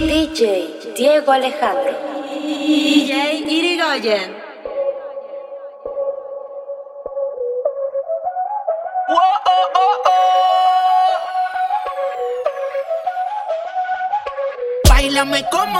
DJ Diego Alejandro. DJ Irigoyen.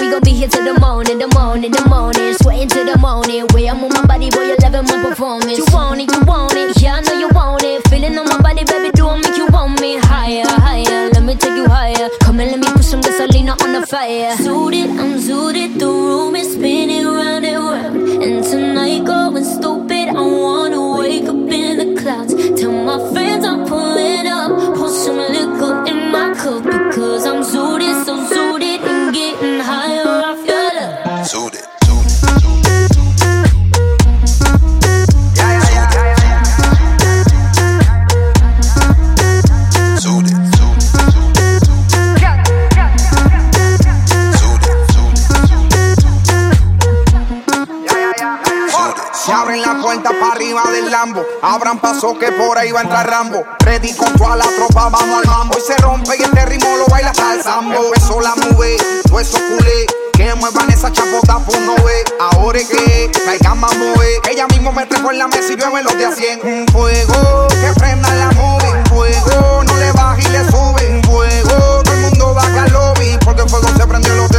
we gon' be here till the morning, the morning, the morning. Sweating till the morning. Way I move my body, boy, you loving my performance. You want it, you want it, yeah, I know you want it. Feeling on my body, baby, do I make you want me higher, higher? Let me take you higher. Come and let me put some gasoline on the fire. Suited, I'm zooted, the room is spinning round and round. And tonight going stupid, I wanna wake up in the clouds. Tell my friends I'm pulling up, pour some liquor in my cup because I'm zooted, so zooted. Del Lambo. Abran paso que por ahí va a entrar Rambo. Ready con toda la tropa, vamos al mambo. Y se rompe y este ritmo lo baila hasta el sambo. Empezó la nube, todo eso culé. Que muevan esa chapota, pues no ve. Ahora es que caigan más mover. Ella mismo me trepó en la mesa y llueve los de a 100. Un fuego que prenda la movie. Un fuego, no le baja y le sube. Un fuego, todo el mundo baja al lobby. Porque el fuego se prendió el hotel.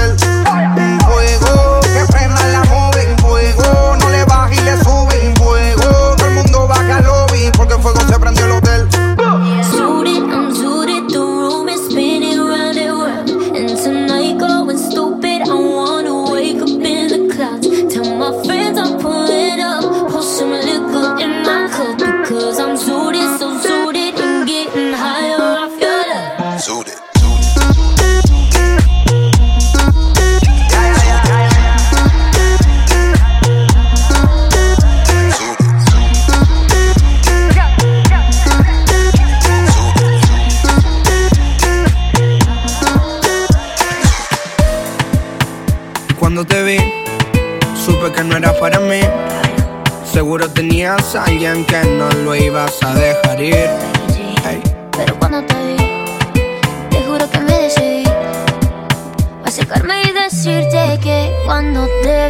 Alguien que no lo ibas a dejar ir. Pero cuando te vi, te juro que me decidí a acercarme y decirte que cuando te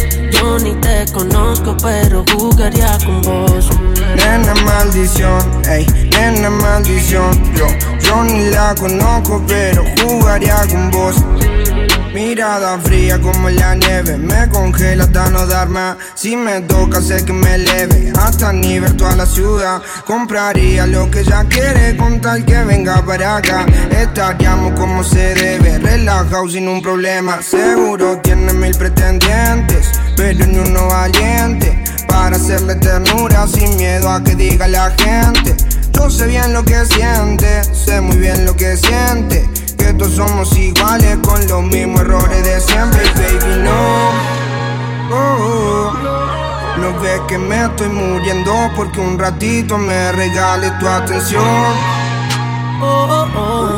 Yo ni te conozco pero jugaría con vos Nena maldición, ey, nena maldición Yo, yo ni la conozco pero jugaría con vos Mirada fría como la nieve, me congela hasta no dar más. Si me toca, sé que me leve, hasta ni ver toda la ciudad. Compraría lo que ella quiere con tal que venga para acá. Estaríamos como se debe, relajado sin un problema. Seguro tiene mil pretendientes, pero ni uno valiente. Para hacerle ternura sin miedo a que diga la gente. Yo sé bien lo que siente, sé muy bien lo que siente que todos somos iguales con los mismos errores de siempre, baby, no. Oh, no ves que me estoy muriendo porque un ratito me regales tu atención. Oh, oh, oh.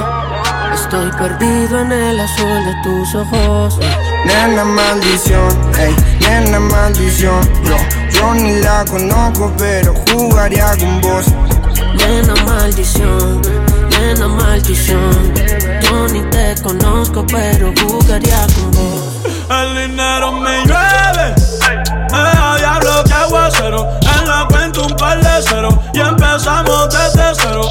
Estoy perdido en el azul de tus ojos. Nena maldición, hey, nena maldición. Yo, ni la conozco, pero jugaría con vos. Nena maldición una maldición. Yo ni te conozco, pero jugaría con vos. El dinero me llueve, me diablo que aguacero. En la cuenta un par de cero y empezamos desde cero.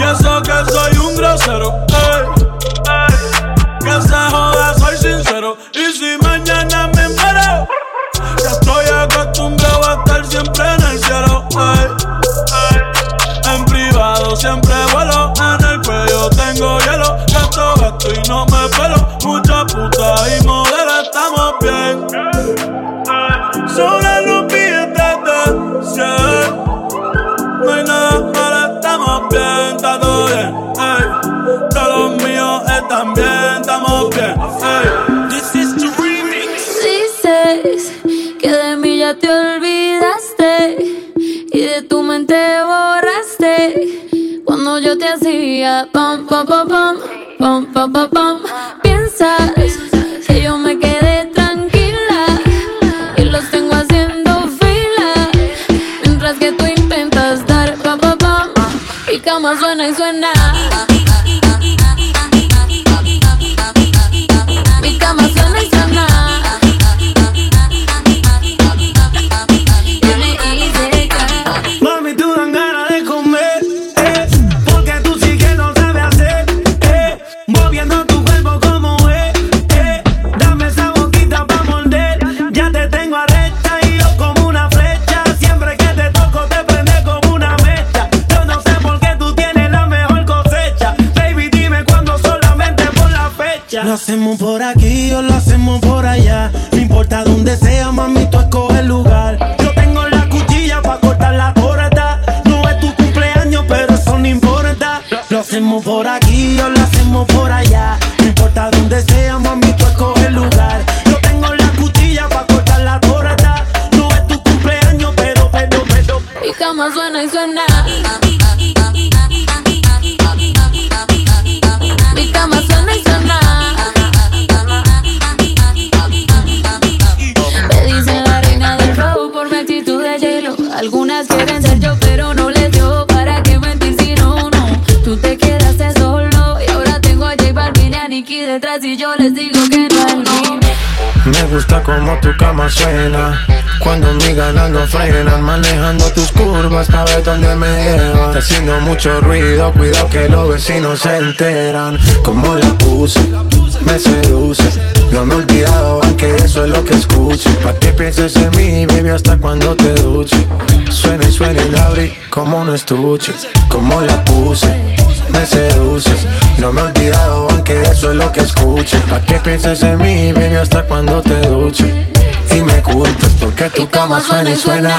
Y eso que soy un grosero. Que se joda, soy sincero. Y si mañana me muero, ya estoy acostumbrado a estar siempre en el cielo siempre vuelo. En el cuello tengo hielo. Gasto, gasto y no me pelo. Mucha puta y modelo, hacía pam, pam, pam, pam, pam, pam, pam, pam. Piensas que yo me quedé tranquila y los tengo haciendo fila. Mientras que tú intentas dar pam, pam, pam. Y cama suena y suena. Gusta como tu cama suena. Cuando mi ganando frenan Manejando tus curvas para ver dónde me llevan Está haciendo mucho ruido Cuidado que los vecinos se enteran. Como la puse Me seduce. No me he olvidado aunque eso es lo que escucho. Pa' que pienses en mí, baby, hasta cuando te duche Suena y suena la abrí como un estuche Como la puse. Me seduces No me he olvidado aunque eso es lo que escuche Pa' que pienses en mí, baby, hasta cuando te duche Y me culpes porque tu cama suena y suena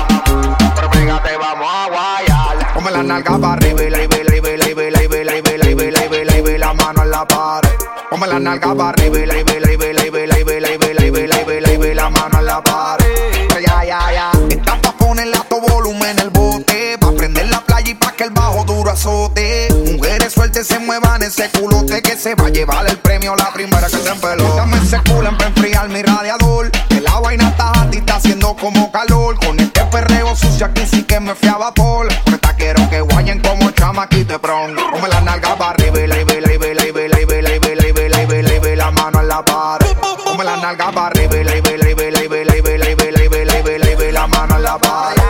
la nalga para arriba y la vela y vela y vela y vela y vela y vela y vela y vela la mano en la pared. Ponme la nalga para arriba y la vela y vela y la mano en la pared. Ya ya ya. Esta pa ponerle alto volumen el bote, pa prender la playa y pa que el bajo duro azote. Mujeres sueltas se muevan ese culote que se va a llevar el premio la primera que se empeló. Dame ese culo para enfriar mi radiador. Que la vaina está y está haciendo como calor. Con este perreo sucio aquí sí que me fiaba por maquite pron. Come la nalga para arriba y la y la y la y la y la y la y la mano en la pared. Come la nalga para arriba y la y la y la y la y la y la y la mano en la pared.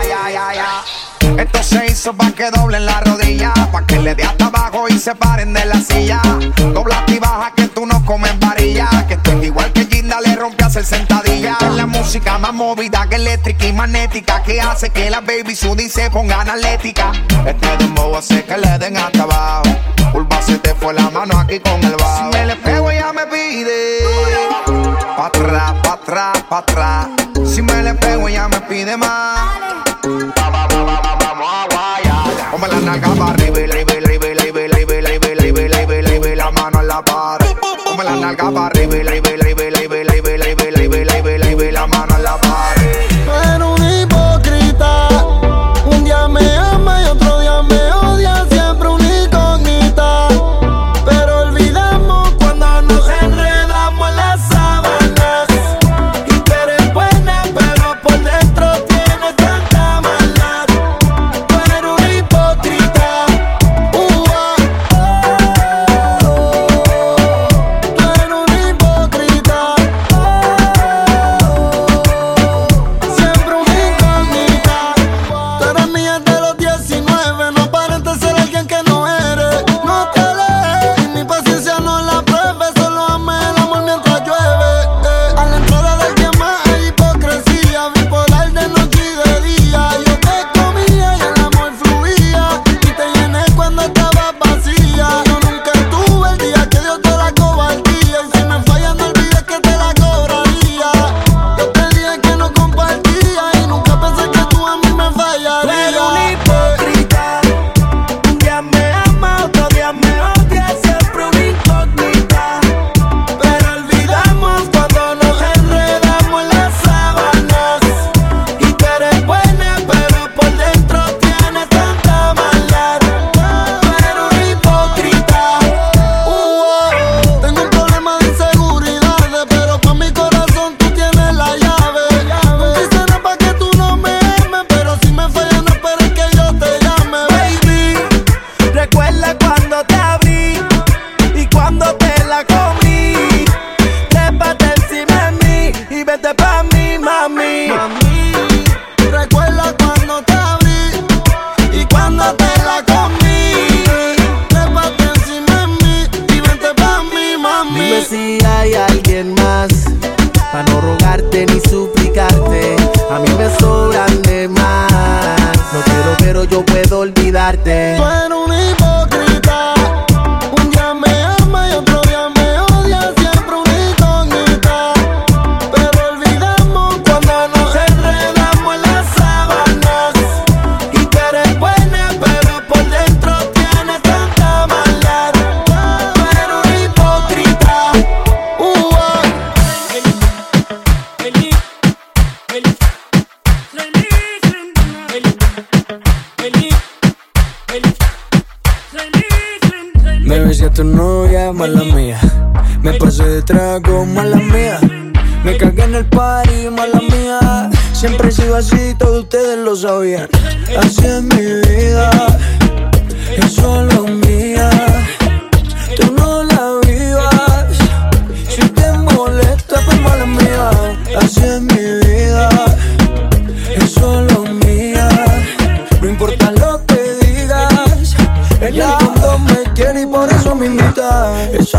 Esto se hizo pa' que doblen la rodilla, pa' que le dé hasta abajo y se paren de la silla. Dobla y baja que tú no comes varilla rompe a hacer sentadilla. Es la música más movida que eléctrica y magnética que hace que la baby sudi se pongan atlética. Este dembow hace que le den hasta abajo. Urba se te fue la mano aquí con el bajo. Si me le pego ella me pide pa' atrás, pa' atrás, pa' atrás. Si me le pego ella me pide más. Come la nalga para arriba y la y la y la y la mano en la pared. Come la nalga para arriba y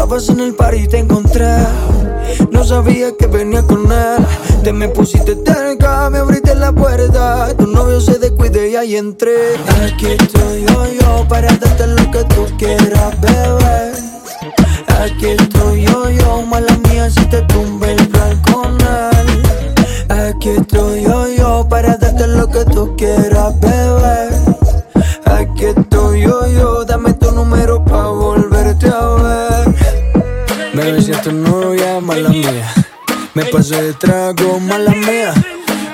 vez en el party te encontré. No sabía que venía con él. Te me pusiste cerca, me abriste la puerta. Tu novio se descuide y ahí entré. Aquí estoy yo, yo, para darte lo que tú quieras, bebé. Aquí estoy yo, yo, mala mía, si te Pasé de trago, mala mía.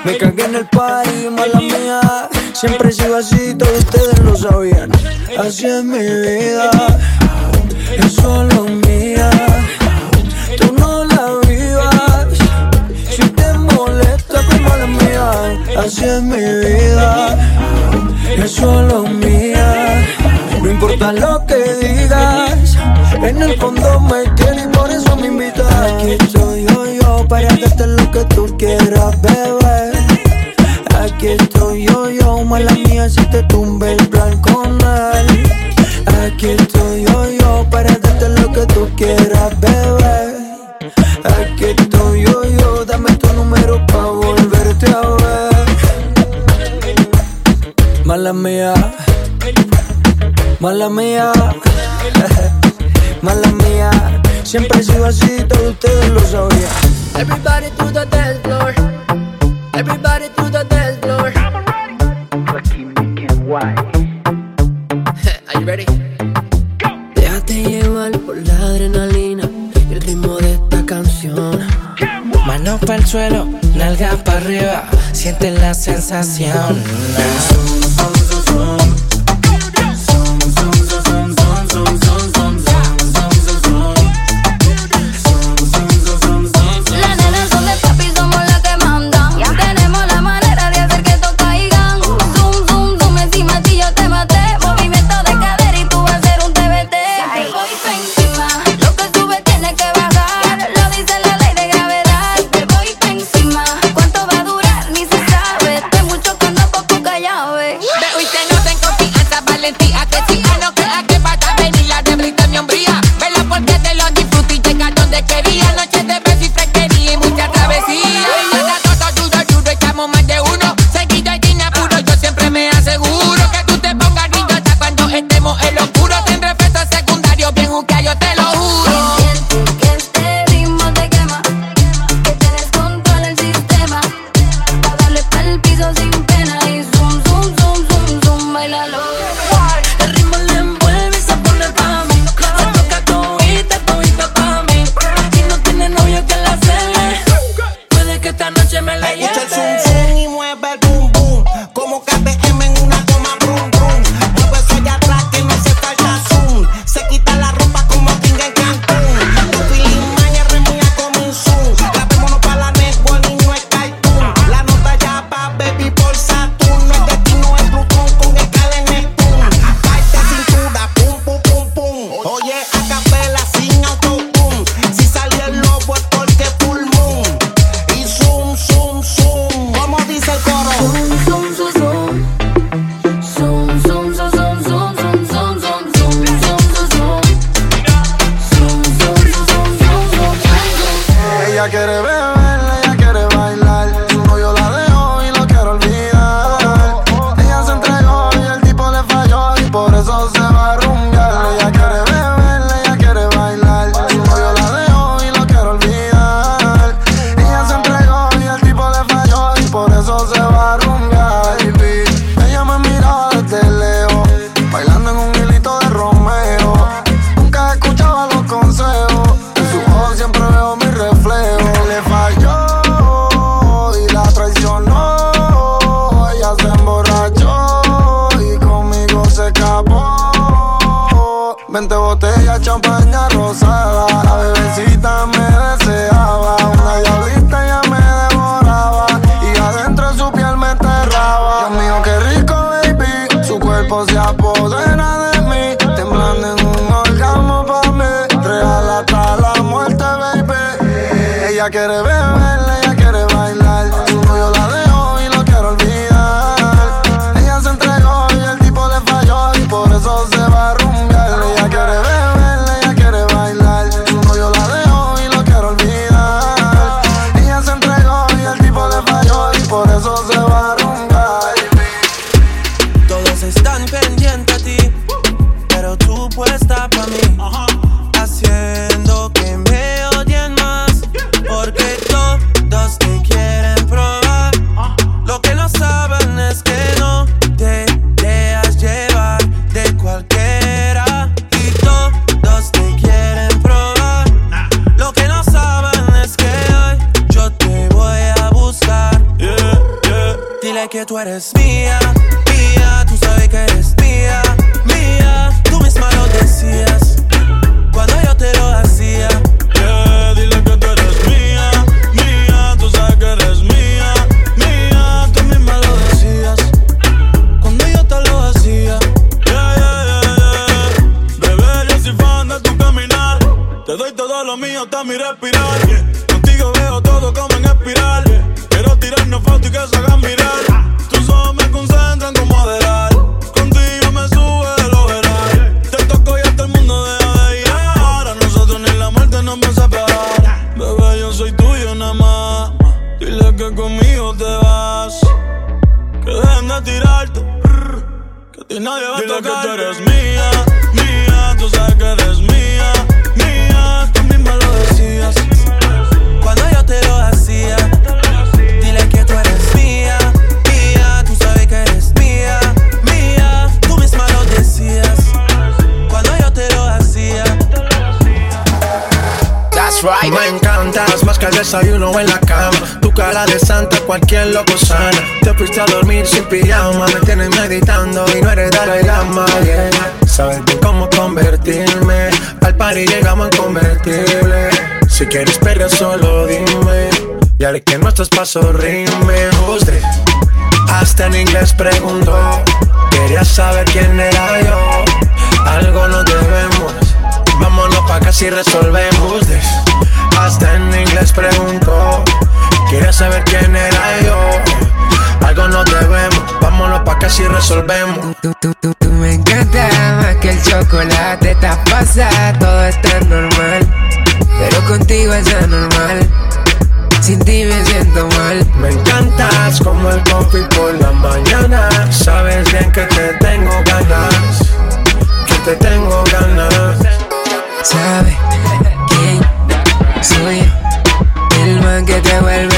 Me cagué en el party, mala mía. Siempre he sido así, todos ustedes lo sabían. Así es mi vida, es solo mía. Tú no la vivas, si te molesta como la mía. Así es mi vida, es solo mía. No importa lo que digas, en el fondo me tienes y por eso me invitas para darte lo que tú quieras, bebé. Aquí estoy yo, yo, mala mía, si te tumbe el plan con él. Aquí estoy yo, yo, para darte lo que tú quieras, bebé. Aquí estoy yo, yo, dame tu número pa' volverte a ver. Mala mía, mala mía, mala mía. Siempre he sido así, todos ustedes lo sabían. Everybody to the dance floor. Everybody to the dance floor. Joaquín Why? Are you ready? Go. Déjate llevar por la adrenalina y el ritmo de esta canción. Manos para el suelo, nalgas para arriba, siente la sensación. Tú eres mía, Hasta en inglés preguntó. Quería saber quién era yo. Algo nos debemos. Vámonos pa' acá si resolvemos. Hasta en inglés preguntó Quería saber quién era yo Algo nos debemos Vámonos pa' acá si resolvemos tú me encanta más que el chocolate Estás pasada, todo está normal Pero contigo es anormal Sin ti me siento mal Me encantas como el coffee por la mañana Sabes bien que te tengo ganas Que te tengo ganas ¿Sabe quién soy yo? El man que te vuelve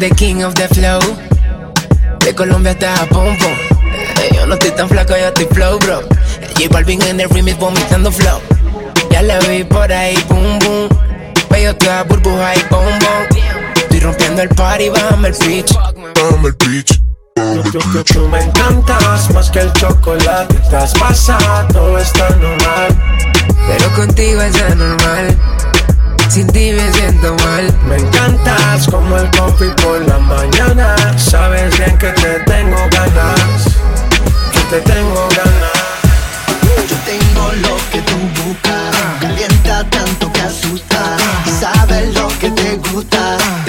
the king of the flow De Colombia hasta Japón, pum. Eh, Yo no estoy tan flaco, yo estoy flow, bro J Balvin en el remix vomitando flow ya la vi por ahí, boom, boom. Veo toda burbuja y boom, boom. Estoy rompiendo el party, bájame el pitch. Bájame el pitch. Tú me encantas más que el chocolate Estás pasada, todo está normal Pero contigo es anormal Sin ti me siento mal. Me encantas como el coffee por la mañana. Sabes bien que te tengo ganas Que te tengo ganas. Yo tengo lo que tú buscas, calienta tanto que asusta. Y sabes lo que te gusta, te gusta,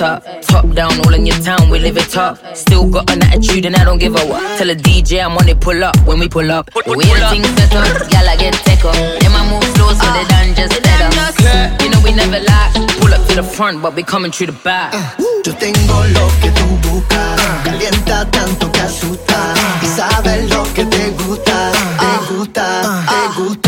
know I tip it top. Top down, all in your town, we live it up. Still got an attitude and I don't give a what. Tell a DJ I'm on it, pull up when we pull up. We ain't things set up, y'all I get tech up. Then I move slow so they done just better. You know we never lie. Pull up to the front, but we coming through the back. Uh, yo tengo lo que tú buscas, calienta tanto que asusta. Y sabes lo que te gusta, te gusta, te uh, uh, gusta.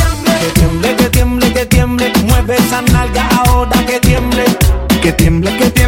Mueve esa nalga ahora que tiemble. Que tiemble, que tiemble,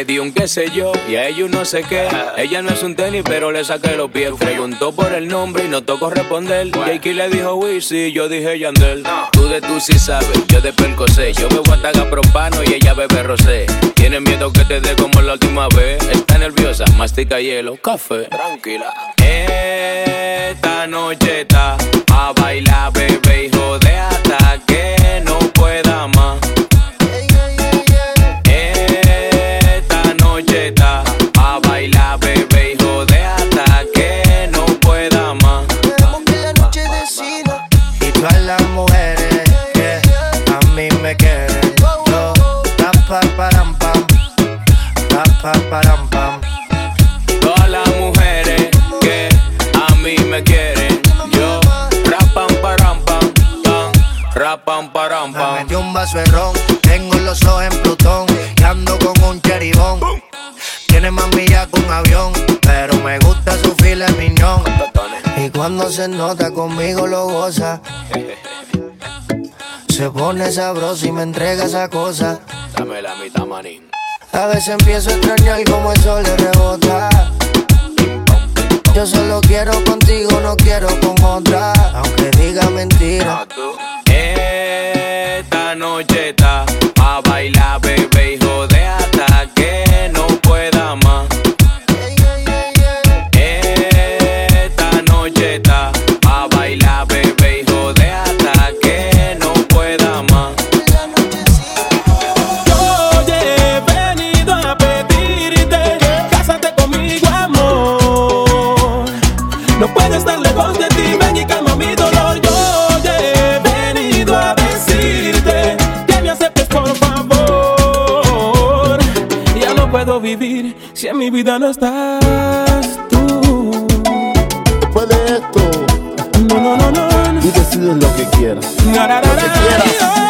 me dio un qué sé yo y a ellos no sé qué. Ella no es un tenis, pero le saqué los pies. Preguntó por el nombre y no tocó responder. Jakey le dijo Wizzy, yo dije Yandel. Tú de tú sí sabes, yo de Percocé. Yo bebo ataga propano y ella bebe rosé. Tiene miedo que te dé como la última vez. Está nerviosa, mastica hielo, café. Tranquila. Esta noche está a bailar, bebé, hijo de vaso de ron, tengo los ojos en Plutón y ando con un cheribón. Tiene más millas que un avión, pero me gusta su fila miñón. Y cuando se nota conmigo lo goza. Se pone sabroso y me entrega esa cosa. Dame la mitad, manín. A veces empiezo a extrañar como el sol le rebota. Yo solo quiero contigo, no quiero con otra. Aunque diga mentira. Noche está a vivir si en mi vida no estás tú. Después de esto, no, no, no, no. Tú decides lo que quieras. Lo que quieras.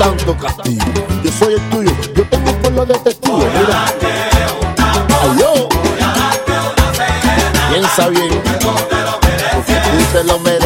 tanto castigo. Yo soy el tuyo, yo tengo pueblo de testigo. Mira. Ay, yo. Piensa bien. Porque tú te lo mereces.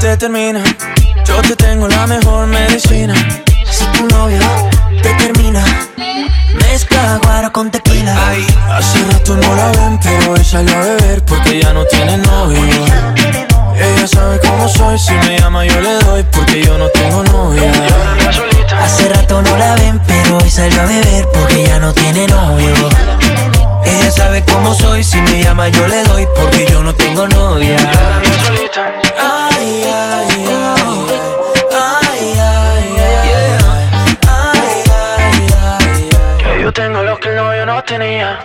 te termina, yo te tengo la mejor medicina. Si tu novia te termina, mezcla agua con tequila. Ay, hace rato no la ven, pero hoy salió a beber porque ya no tiene novio. Ella sabe cómo soy, si me llama yo le doy porque yo no tengo novia. Hace rato no la ven, pero hoy salió a beber porque ya no tiene novio. Ella sabe cómo soy, si me llama yo le doy, porque yo no tengo novia. Ay, ay, ay. Ay, ay, ay. Ay, ay, ay. Yo tengo lo que el novio no tenía.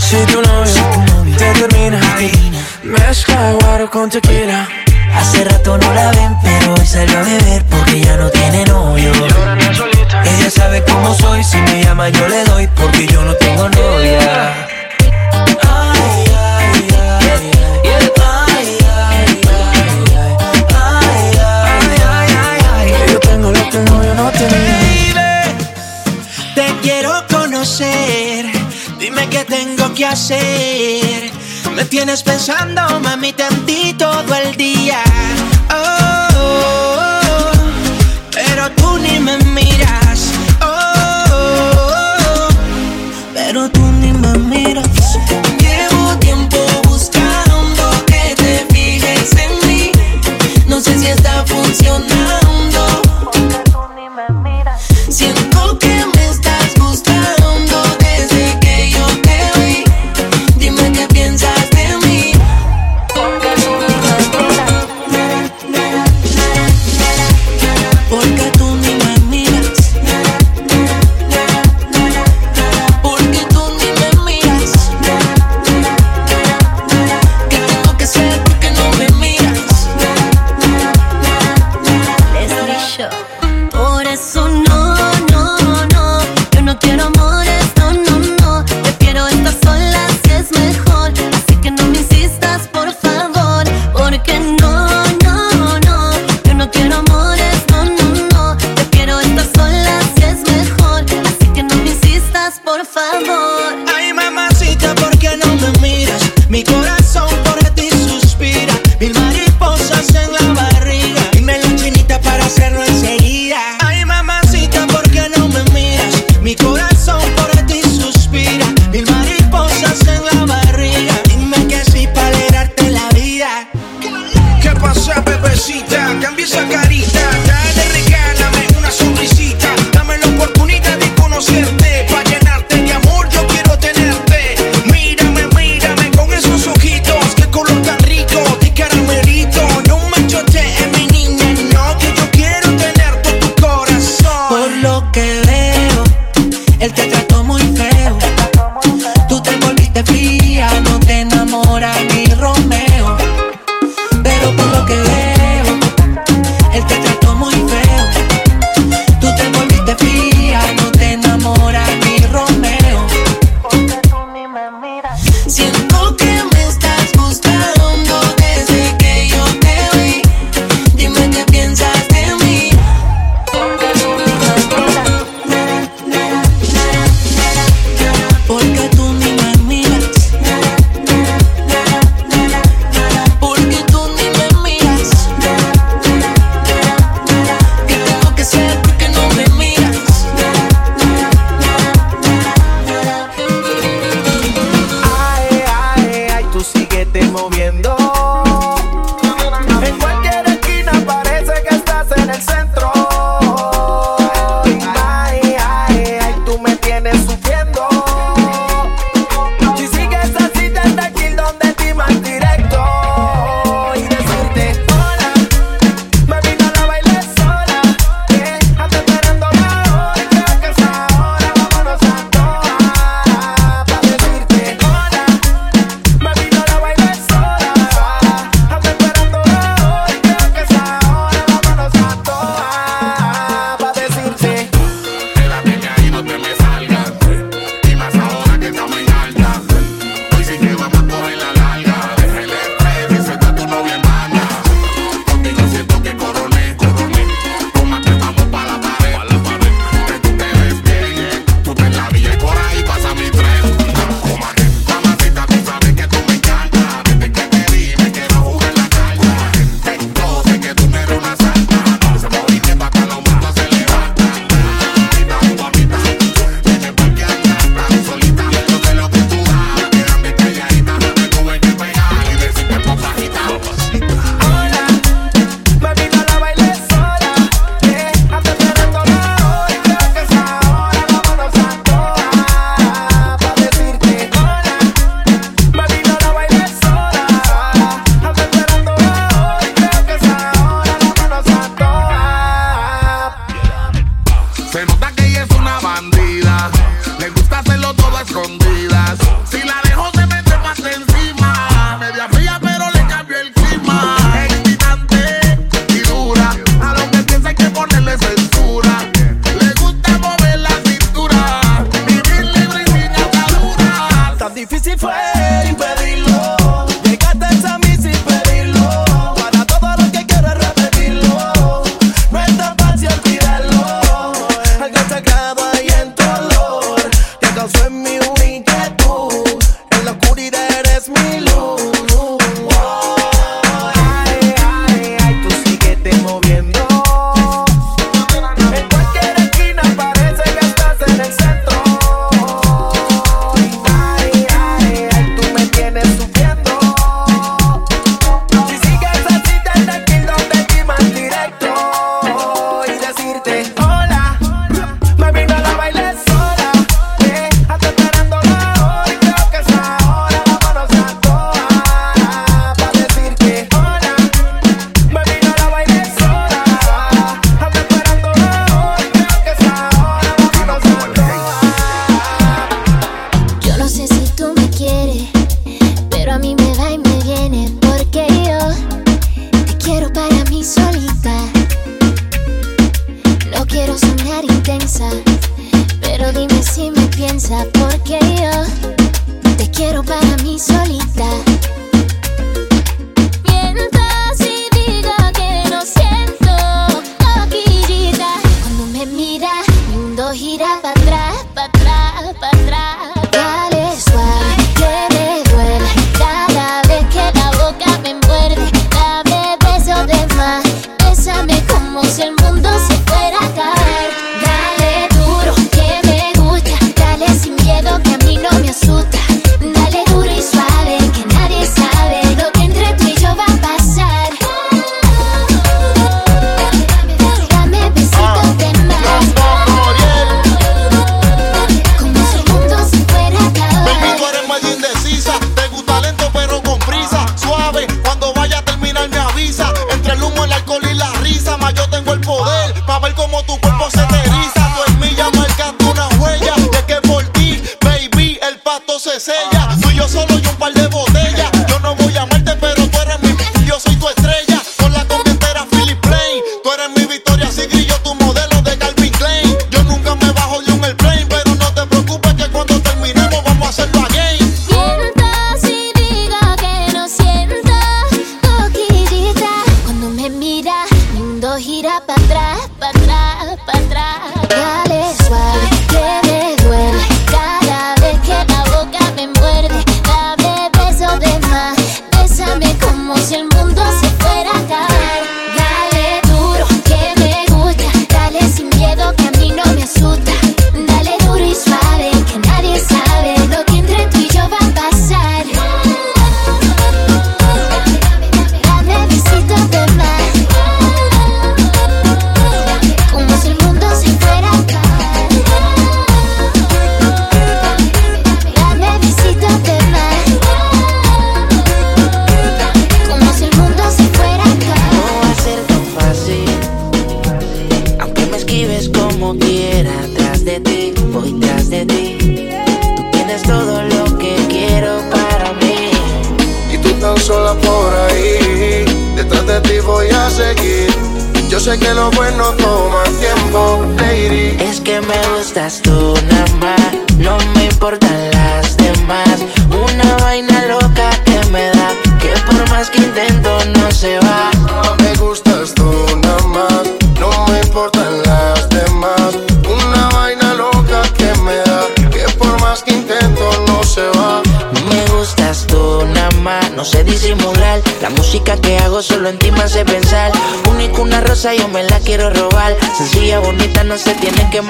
Si tu novio te termina, mezcla guaro con tequila. Hace rato no la ven, pero hoy salió a beber porque ya no tiene novio. Ella sabe cómo soy, si me llama yo le doy porque yo no tengo novia. Ay, ay, ay, ay. Yo tengo lo que el novio no tenía. Baby, te quiero conocer que hacer. Me tienes pensando, mamita, en ti todo el día. Oh, oh, oh, pero tú ni me miras. Oh, oh, pero tú ni me miras.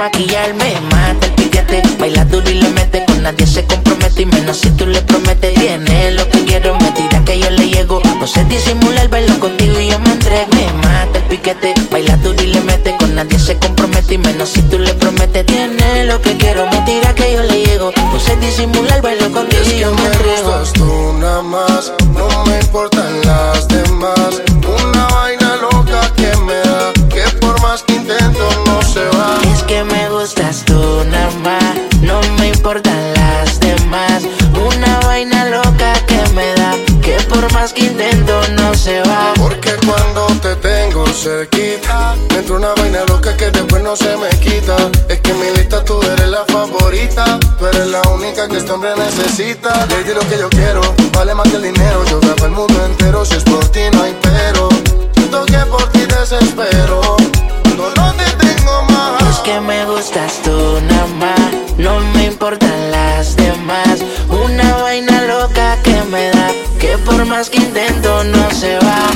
maquillarme. este hombre necesita. Lady, lo que yo quiero vale más que el dinero. Yo grabo el mundo entero, si es por ti no hay pero. Siento que por ti desespero. No, no te tengo más. Es que me gustas tú nada más. No me importan las demás. Una vaina loca que me da. Que por más que intento no se va.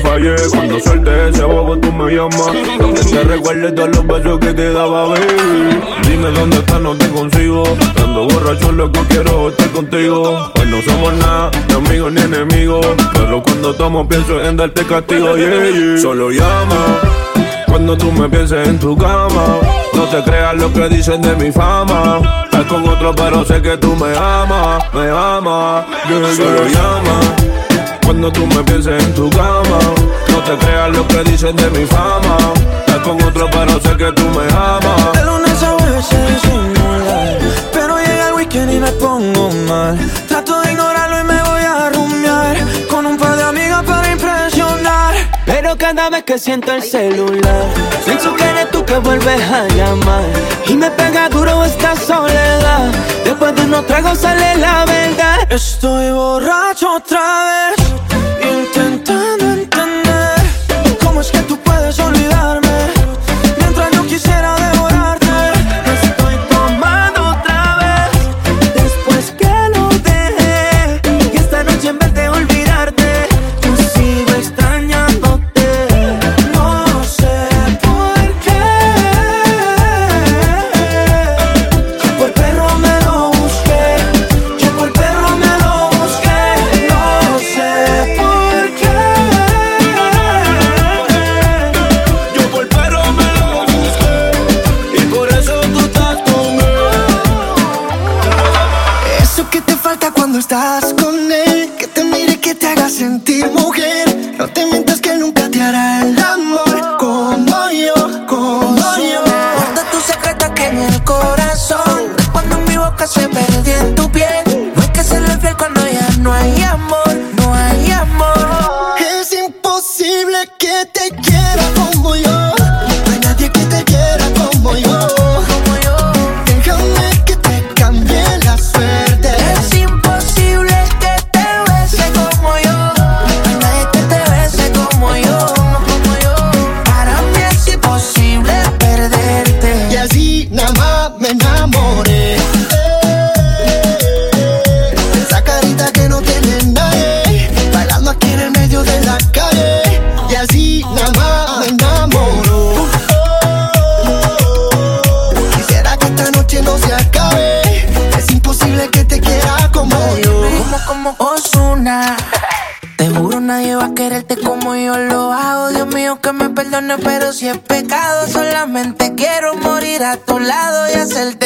fallé. Cuando suelte ese bobo, tú me llamas. Donde te recuerdes todos los besos que te daba, baby. Dime dónde estás, no te consigo. Cuando borracho, lo que quiero estar contigo. Pues no somos nada, ni amigos ni enemigos. Pero cuando tomo, pienso en darte castigo, yeah. Solo llama cuando tú me pienses en tu cama. No te creas lo que dicen de mi fama. Estás con otro, pero sé que tú me amas, me amas. Yo yeah, solo llama cuando tú me pienses en tu cama, no te creas lo que dicen de mi fama. Estás con otro pero sé que tú me amas. De lunes a veces disimular, pero llega el weekend y me pongo mal. Trato cada vez que siento el celular. Pienso que eres tú que vuelves a llamar. Y me pega duro esta soledad. Después de unos tragos sale la verdad. Estoy borracho otra vez. Intentando entender cómo es que tú a tu lado y hacer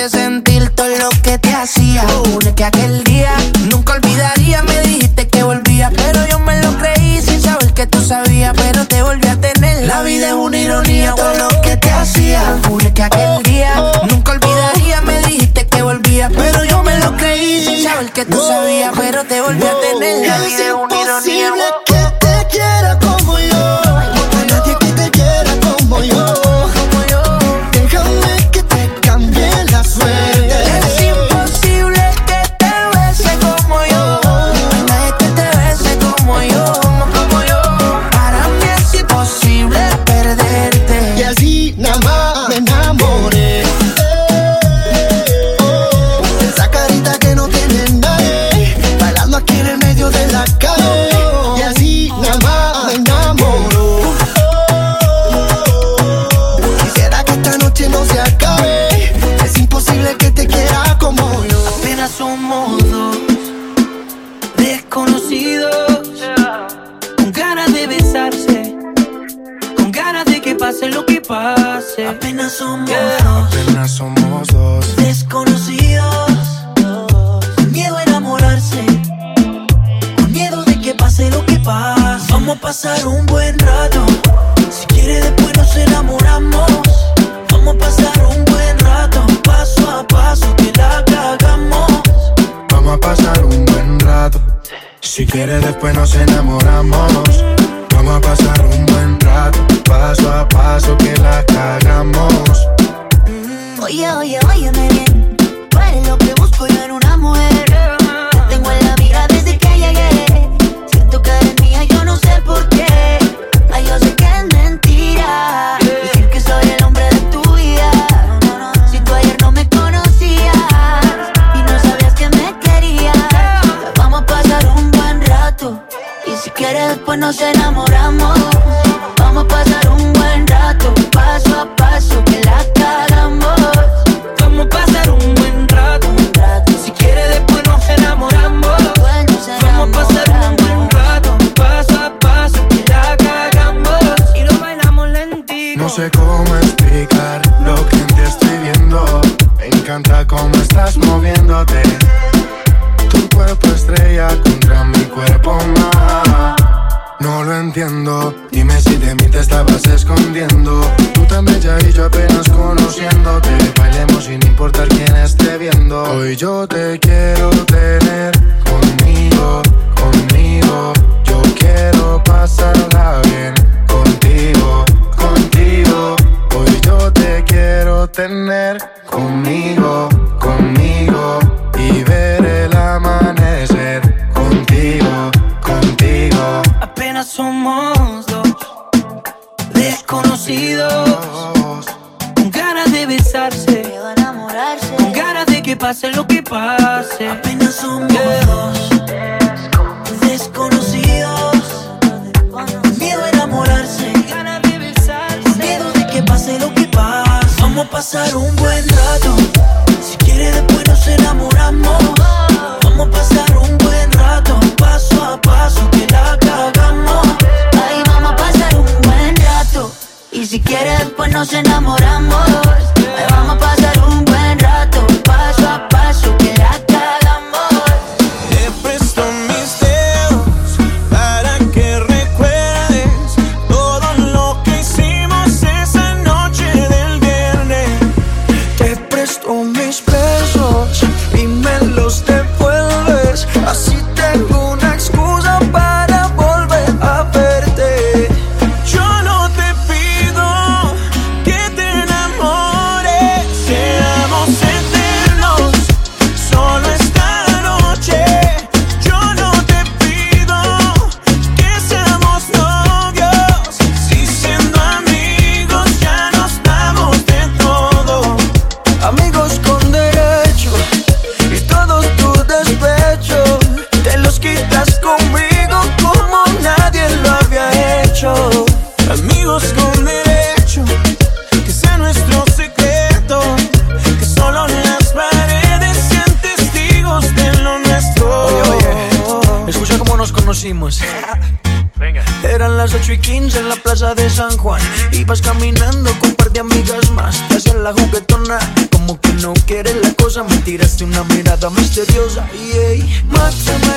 tiraste una mirada misteriosa. Y hey, mátame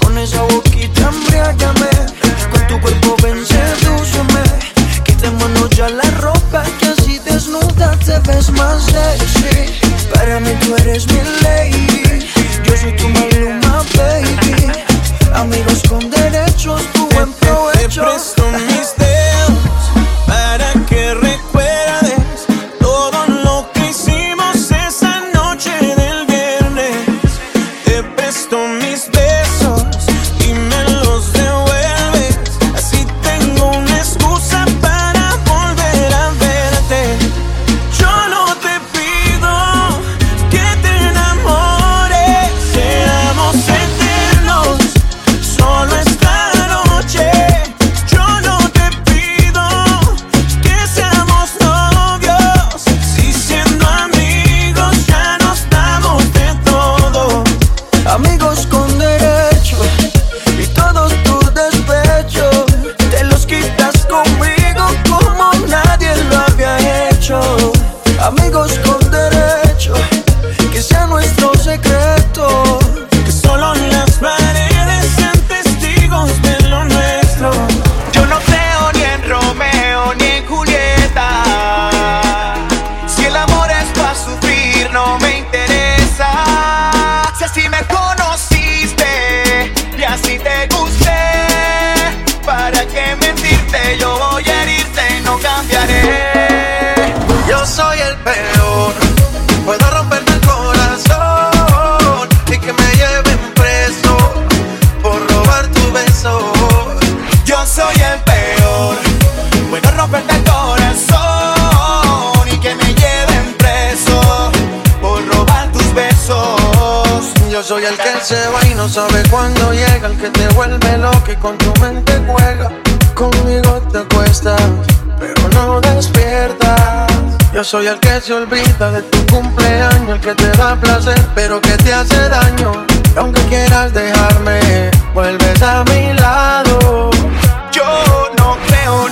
con esa boquita embriágame. Con tu cuerpo ven sedúceme. Quitémonos ya la ropa que así desnuda te ves más sexy. Para mí tú eres mi lady. Yo soy tu maluma baby. Amigos con derechos tu buen provecho. Yo soy el que se va y no sabe cuándo llega, el que te vuelve loco y con tu mente juega. Conmigo te acuestas, pero no despiertas. Yo soy el que se olvida de tu cumpleaños, el que te da placer, pero que te hace daño. Y aunque quieras dejarme, vuelves a mi lado. Yo no creo